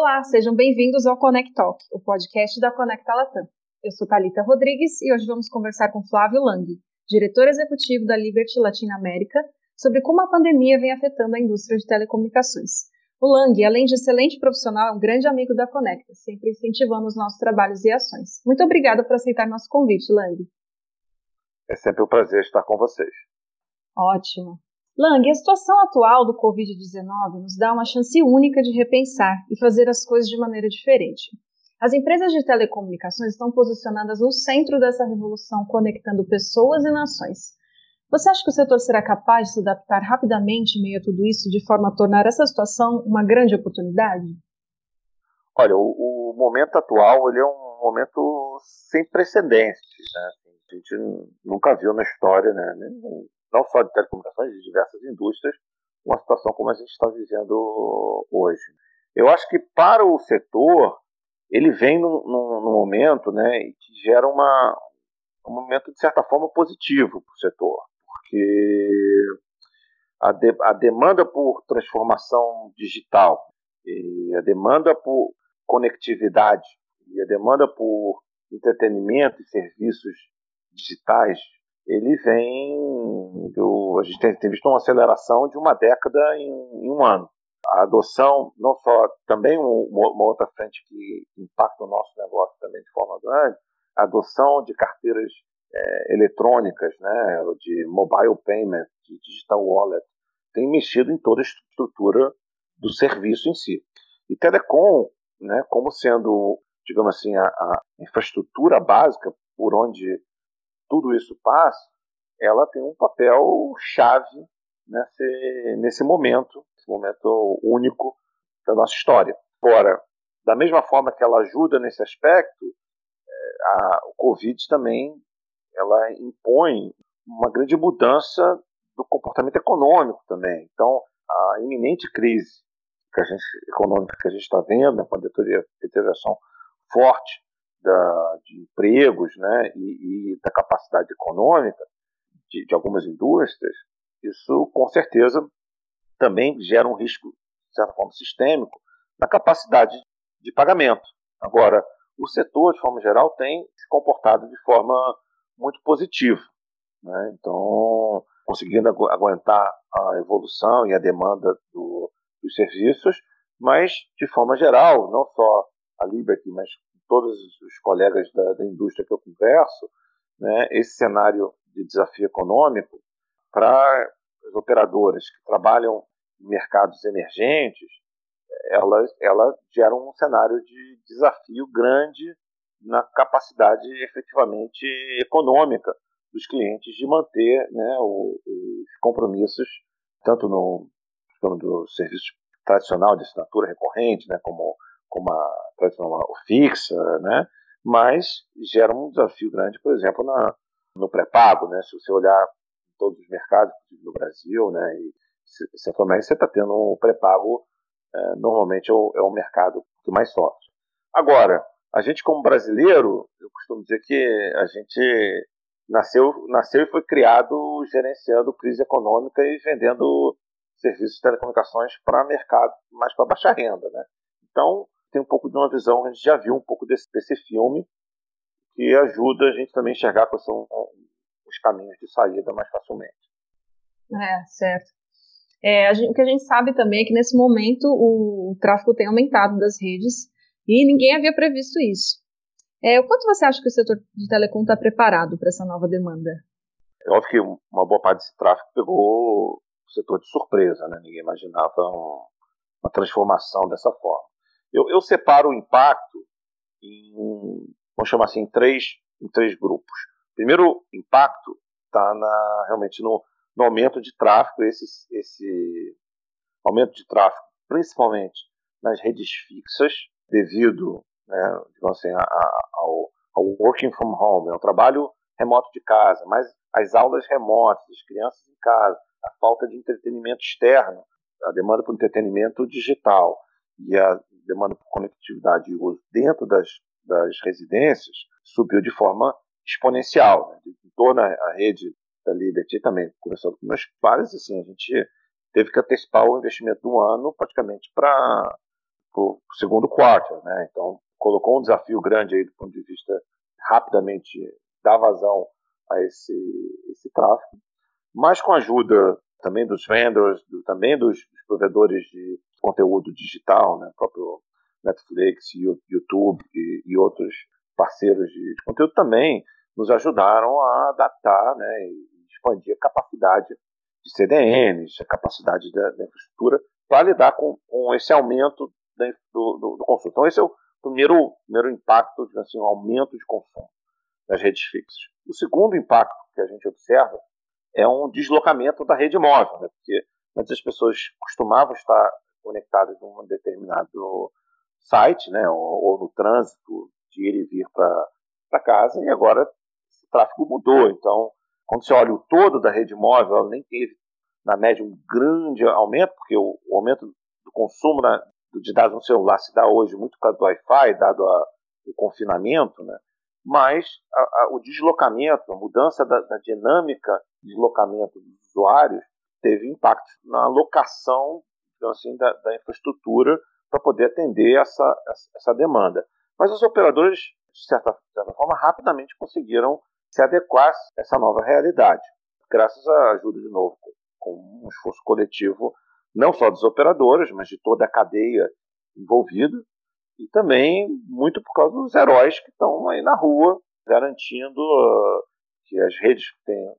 Olá, sejam bem-vindos ao Connect Talk, o podcast da Conecta Latam. Eu sou Talita Rodrigues e hoje vamos conversar com Flávio Lang, diretor executivo da Liberty Latinoamérica, sobre como a pandemia vem afetando a indústria de telecomunicações. O Lang, além de excelente profissional, é um grande amigo da Conecta, sempre incentivando os nossos trabalhos e ações. Muito obrigada por aceitar nosso convite, Lang. É sempre um prazer estar com vocês. Ótimo. Lang, a situação atual do Covid-19 nos dá uma chance única de repensar e fazer as coisas de maneira diferente. As empresas de telecomunicações estão posicionadas no centro dessa revolução, conectando pessoas e nações. Você acha que o setor será capaz de se adaptar rapidamente em meio a tudo isso, de forma a tornar essa situação uma grande oportunidade? Olha, o, o momento atual ele é um momento sem precedentes. Né? A gente nunca viu na história, né? Não só de telecomunicações, de diversas indústrias, uma situação como a gente está vivendo hoje. Eu acho que para o setor, ele vem num, num, num momento né, que gera uma, um momento, de certa forma, positivo para o setor, porque a, de, a demanda por transformação digital, a demanda por conectividade e a demanda por entretenimento e serviços digitais ele vem do, a gente tem, tem, visto uma aceleração de uma década em, em um ano. A adoção, não só também uma, uma, outra frente que impacta o nosso negócio também de forma grande, a adoção de carteiras é, eletrônicas, né, de mobile payment, de digital wallet, tem mexido em toda a estrutura do serviço em si. E telecom, né, como sendo, digamos assim, a, a infraestrutura básica por onde tudo isso passa, ela tem um papel chave nesse, nesse momento, esse momento único da nossa história. Agora, da mesma forma que ela ajuda nesse aspecto, é, a, o Covid também ela impõe uma grande mudança do comportamento econômico também. Então, a iminente crise que a gente, econômica que a gente está vendo, com a deterioração forte da, de empregos né, e, e, da capacidade econômica de, de, algumas indústrias, isso com certeza também gera um risco, de certa forma, sistêmico na capacidade de pagamento. Agora, o setor, de forma geral, tem se comportado de forma muito positiva. Né? Então, conseguindo agu aguentar a evolução e a demanda do, dos serviços, mas, de forma geral, não só a Liberty, mas todos os colegas da, da indústria que eu converso, né, esse cenário de desafio econômico para as operadoras que trabalham em mercados emergentes, ela, ela gera um cenário de desafio grande na capacidade efetivamente econômica dos clientes de manter né, os compromissos, tanto no, no serviço tradicional de assinatura recorrente, né, como como a tradicional fixa, né? mas gera um desafio grande, por exemplo, na, no pré-pago. Né? Se você olhar todos os mercados no Brasil, né? e Centro-América, você está tendo um pré-pago, é, normalmente é o, é o mercado que mais sofre. Agora, a gente como brasileiro, eu costumo dizer que a gente nasceu, nasceu e foi criado gerenciando crise econômica e vendendo serviços de telecomunicações para mercado mais para baixa renda, né? Então, tem um pouco de uma visão, a gente já viu um pouco desse, desse filme, que ajuda a gente também a enxergar quais são os caminhos de saída mais facilmente. É, certo. É, gente, o que a gente sabe também é que nesse momento o, o tráfego tem aumentado das redes e ninguém havia previsto isso. É, o quanto você acha que o setor de telecom está preparado para essa nova demanda? É óbvio que uma boa parte desse tráfego pegou o setor de surpresa, né? Ninguém imaginava um, uma transformação dessa forma. Eu, eu separo o impacto em, vamos chamar assim, em três, em três grupos. Primeiro impacto está realmente no, no, aumento de tráfego, esse, esse aumento de tráfego, principalmente nas redes fixas, devido né, assim, a, a, ao, ao working from home, ao trabalho remoto de casa, mas as aulas remotas, as crianças em casa, a falta de entretenimento externo, a demanda por entretenimento digital e a demanda por conectividade e uso dentro das, das residências subiu de forma exponencial. Né? Em torno da rede da Liberty também, conversando com meus pais, assim, a gente teve que antecipar o investimento do ano praticamente para o segundo quarto, né? Então colocou um desafio grande aí do ponto de vista rapidamente dar vazão a esse, esse tráfego, mas com a ajuda também dos vendors, do, também dos, dos, provedores de conteúdo digital, né? próprio Netflix, YouTube e, e outros parceiros de, de, conteúdo também nos ajudaram a adaptar né, e expandir a capacidade de CDNs, a capacidade da, da infraestrutura para lidar com, com, esse aumento da, do, do, do, consumo. Então, esse é o primeiro, primeiro impacto, assim, o aumento de consumo das redes fixas. O segundo impacto que a gente observa é um deslocamento da rede móvel, né? porque antes as pessoas costumavam estar conectadas em um determinado site, né? ou, ou no trânsito de ir e vir para casa, e agora esse tráfego mudou. Então, quando você olha o todo da rede móvel, ela nem teve, na média, um grande aumento, porque o, o aumento do consumo na, de dados no celular se dá hoje muito causa do Wi-Fi, dado a, o confinamento, né? mas a, a, o deslocamento, a mudança da, da, dinâmica de deslocamento dos usuários teve impacto na alocação assim, da, da infraestrutura para poder atender essa, essa demanda. Mas os operadores, de certa, de certa forma, rapidamente conseguiram se adequar a essa nova realidade, graças à ajuda, de novo, com, um esforço coletivo, não só dos operadores, mas de toda a cadeia envolvida, e também muito por causa dos heróis que estão aí na rua, garantindo uh, que as redes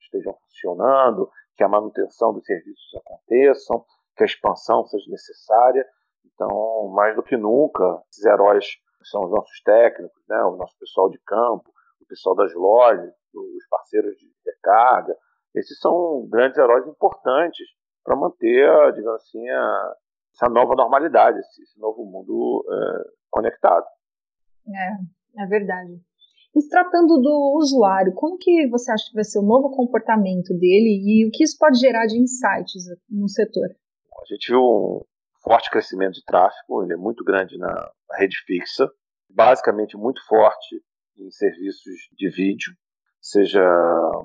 estejam funcionando, que a manutenção dos serviços aconteçam, que a expansão seja necessária. Então, mais do que nunca, esses heróis são os nossos técnicos, né, o nosso pessoal de campo, o pessoal das lojas, os parceiros de recarga. Esses são grandes heróis importantes para manter, digamos assim, a, essa nova normalidade, esse, novo mundo é, conectado. É, é verdade. E tratando do usuário, como que você acha que vai ser o novo comportamento dele e o que isso pode gerar de insights no setor? A gente viu um forte crescimento de tráfego, ele é muito grande na, na rede fixa, basicamente muito forte em serviços de vídeo, seja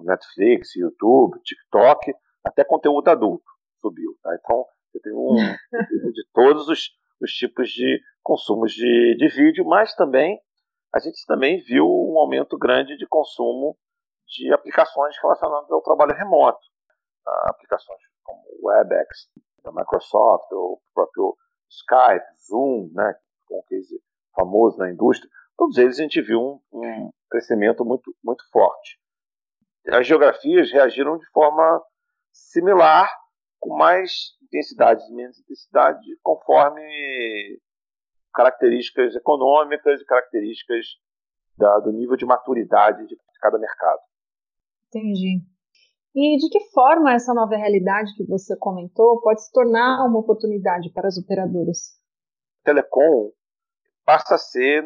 Netflix, YouTube, TikTok, até conteúdo adulto subiu. Tá? Então, você tem um de todos os, os tipos de consumos de, de vídeo, mas também a gente também viu um aumento grande de consumo de aplicações relacionadas ao trabalho remoto. Ah, aplicações como o WebEx da Microsoft, ou o próprio Skype, Zoom, né, com um case famoso na indústria, todos eles a gente viu um, um crescimento muito, muito forte. As geografias reagiram de forma similar, com mais intensidade e menos intensidade, conforme características econômicas e características da, do nível de maturidade de cada mercado. Entendi. E de que forma essa nova realidade que você comentou pode se tornar uma oportunidade para as operadoras? Telecom passa a ser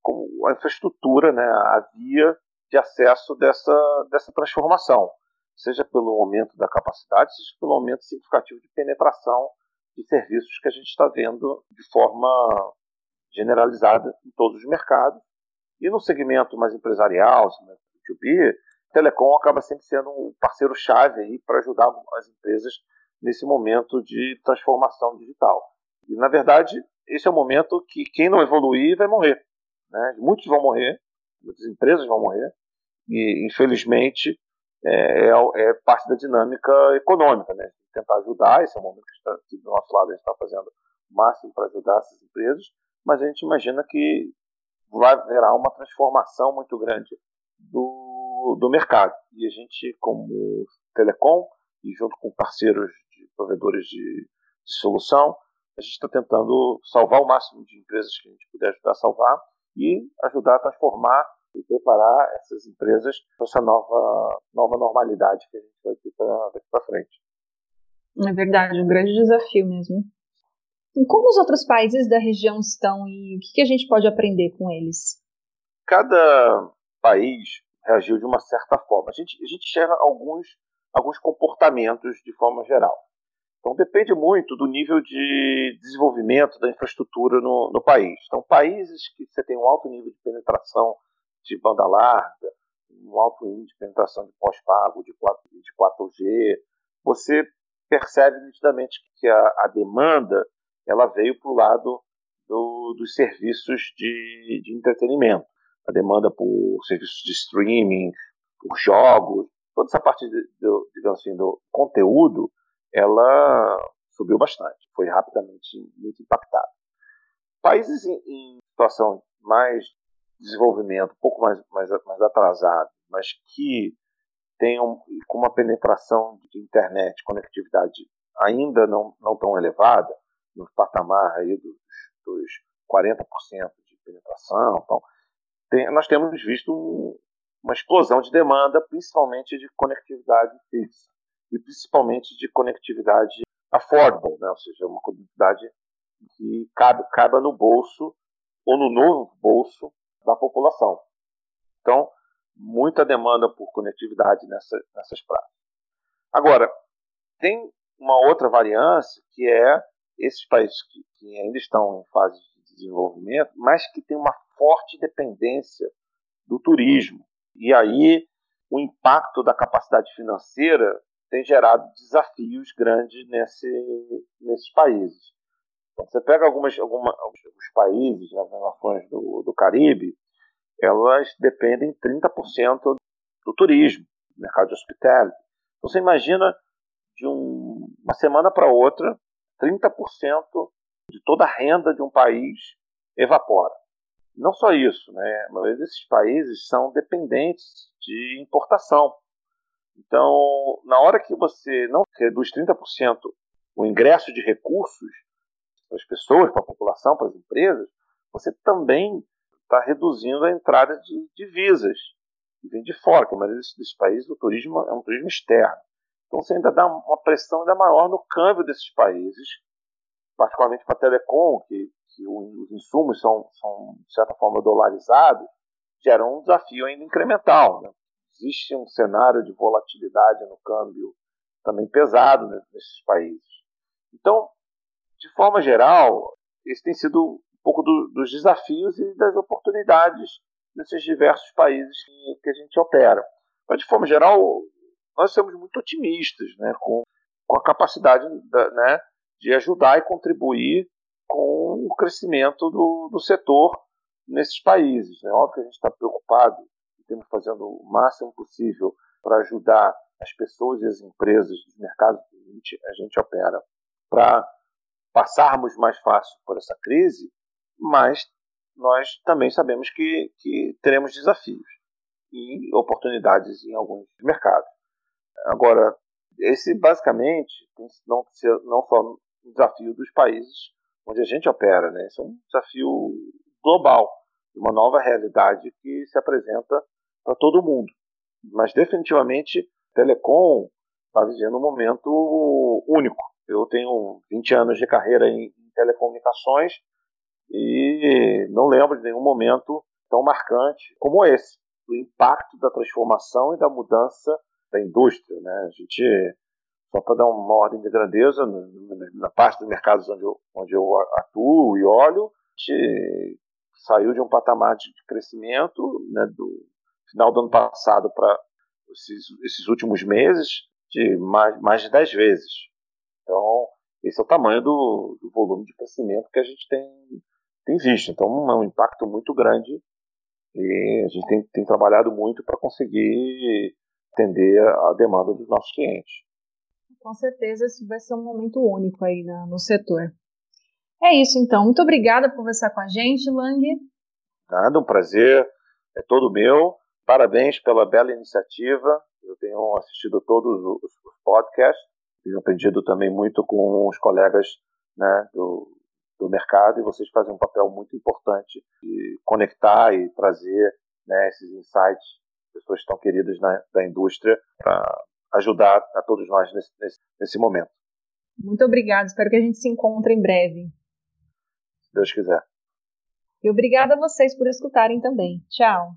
como a infraestrutura, né, a via de acesso dessa, dessa transformação seja pelo aumento da capacidade, seja pelo aumento significativo de penetração de serviços que a gente está vendo de forma generalizada em todos os mercados. E no segmento mais empresarial, B2B, telecom acaba sempre sendo um parceiro-chave aí para ajudar as empresas nesse momento de transformação digital. E, na verdade, esse é o momento que quem não evoluir vai morrer. Né? Muitos vão morrer, muitas empresas vão morrer, e, infelizmente, é, é, é, parte da dinâmica econômica, né? Tentar ajudar, esse é o momento que, está, que do nosso lado a gente está fazendo o máximo para ajudar essas empresas, mas a gente imagina que vai haverá uma transformação muito grande do, do mercado. E a gente, como telecom, e junto com parceiros de provedores de, de solução, a gente está tentando salvar o máximo de empresas que a gente puder ajudar a salvar e ajudar a transformar e preparar essas empresas para essa nova, nova normalidade que a gente vai ter daqui para frente. É verdade, um grande desafio mesmo. E como os outros países da região estão e o que a gente pode aprender com eles? Cada país reagiu de uma certa forma. A gente, a gente alguns, alguns comportamentos de forma geral. Então depende muito do nível de desenvolvimento da infraestrutura no, no país. Então, países que você tem um alto nível de penetração de banda larga, um alto índice de penetração de pós-pago, de, 4, de 4G, você percebe nitidamente que a, a demanda ela veio para o lado do, dos serviços de, de entretenimento. A demanda por serviços de streaming, por jogos, toda essa parte de, de, digamos assim, do conteúdo, ela subiu bastante, foi rapidamente muito impactada. Países em, em situação mais desenvolvimento, um pouco mais, mais, mais atrasado, mas que tenham com uma penetração de internet, conectividade ainda não, não tão elevada, no patamar aí dos, dos 40% de penetração, então, tem, nós temos visto um, uma explosão de demanda, principalmente de conectividade fixa e principalmente de conectividade affordable, né? ou seja, uma conectividade que cabe, caiba no bolso ou no novo bolso da população. Então, muita demanda por conectividade nessa, nessas praças. Agora, tem uma outra variância que é esses países que, que ainda estão em fase de desenvolvimento, mas que têm uma forte dependência do turismo. E aí o impacto da capacidade financeira tem gerado desafios grandes nesse, nesses países. Então, você pega algumas, alguma, alguns países, né, as nações do, do Caribe, elas dependem 30% do turismo, do mercado de hospitality. Então, você imagina de um, uma semana para outra, 30% de toda a renda de um país evapora. Não só isso, né? a maioria desses países são dependentes de importação. Então, na hora que você não reduz 30% o ingresso de recursos para as pessoas, para a população, para as empresas, você também está reduzindo a entrada de divisas que vem de fora, que a maioria desses países o turismo é um turismo externo. Então você ainda dá uma pressão ainda maior no câmbio desses países, particularmente para a telecom, que, que os insumos são, são, de certa forma, dolarizados, gera um desafio ainda incremental. Né? Existe um cenário de volatilidade no câmbio também pesado nesses países. Então, de forma geral, esse tem sido um pouco do, dos desafios e das oportunidades nesses diversos países que a gente opera. Mas, de forma geral, nós somos muito otimistas né, com, com a capacidade da, né, de ajudar e contribuir com o crescimento do, do setor nesses países. É óbvio que a gente está preocupado e temos fazendo o máximo possível para ajudar as pessoas e as empresas dos mercados que a gente, a gente opera para passarmos mais fácil por essa crise, mas nós também sabemos que, que teremos desafios e oportunidades em alguns mercados. Agora, esse basicamente não, não só um desafio dos países onde a gente opera, né? Esse é um desafio global, uma nova realidade que se apresenta para todo mundo. Mas definitivamente, Telecom está vivendo um momento único. Eu tenho 20 anos de carreira em, em telecomunicações e não lembro de nenhum momento tão marcante como esse, do impacto da transformação e da mudança da indústria. Né? A gente, só para dar uma ordem de grandeza, na parte dos mercados onde eu, onde eu atuo e olho, a gente saiu de um patamar de crescimento né, do final do ano passado para esses, esses, últimos meses de mais, mais de 10 vezes. Então, esse é o tamanho do, do volume de crescimento que a gente tem, tem visto. Então, é um impacto muito grande e a gente tem, tem trabalhado muito para conseguir atender a demanda dos nossos clientes. Com certeza, esse vai ser um momento único aí no, no setor. É isso, então. Muito obrigada por conversar com a gente, Lang. Nada, um prazer. É todo meu. Parabéns pela bela iniciativa. Eu tenho assistido todos os, podcasts. Tenho aprendido também muito com os colegas né, do, do mercado e vocês fazem um papel muito importante de conectar e trazer né, esses insights pessoas tão queridas na, da indústria para ajudar a todos nós nesse, nesse, nesse momento. Muito obrigada. Espero que a gente se encontre em breve. Se Deus quiser. E obrigada a vocês por escutarem também. Tchau.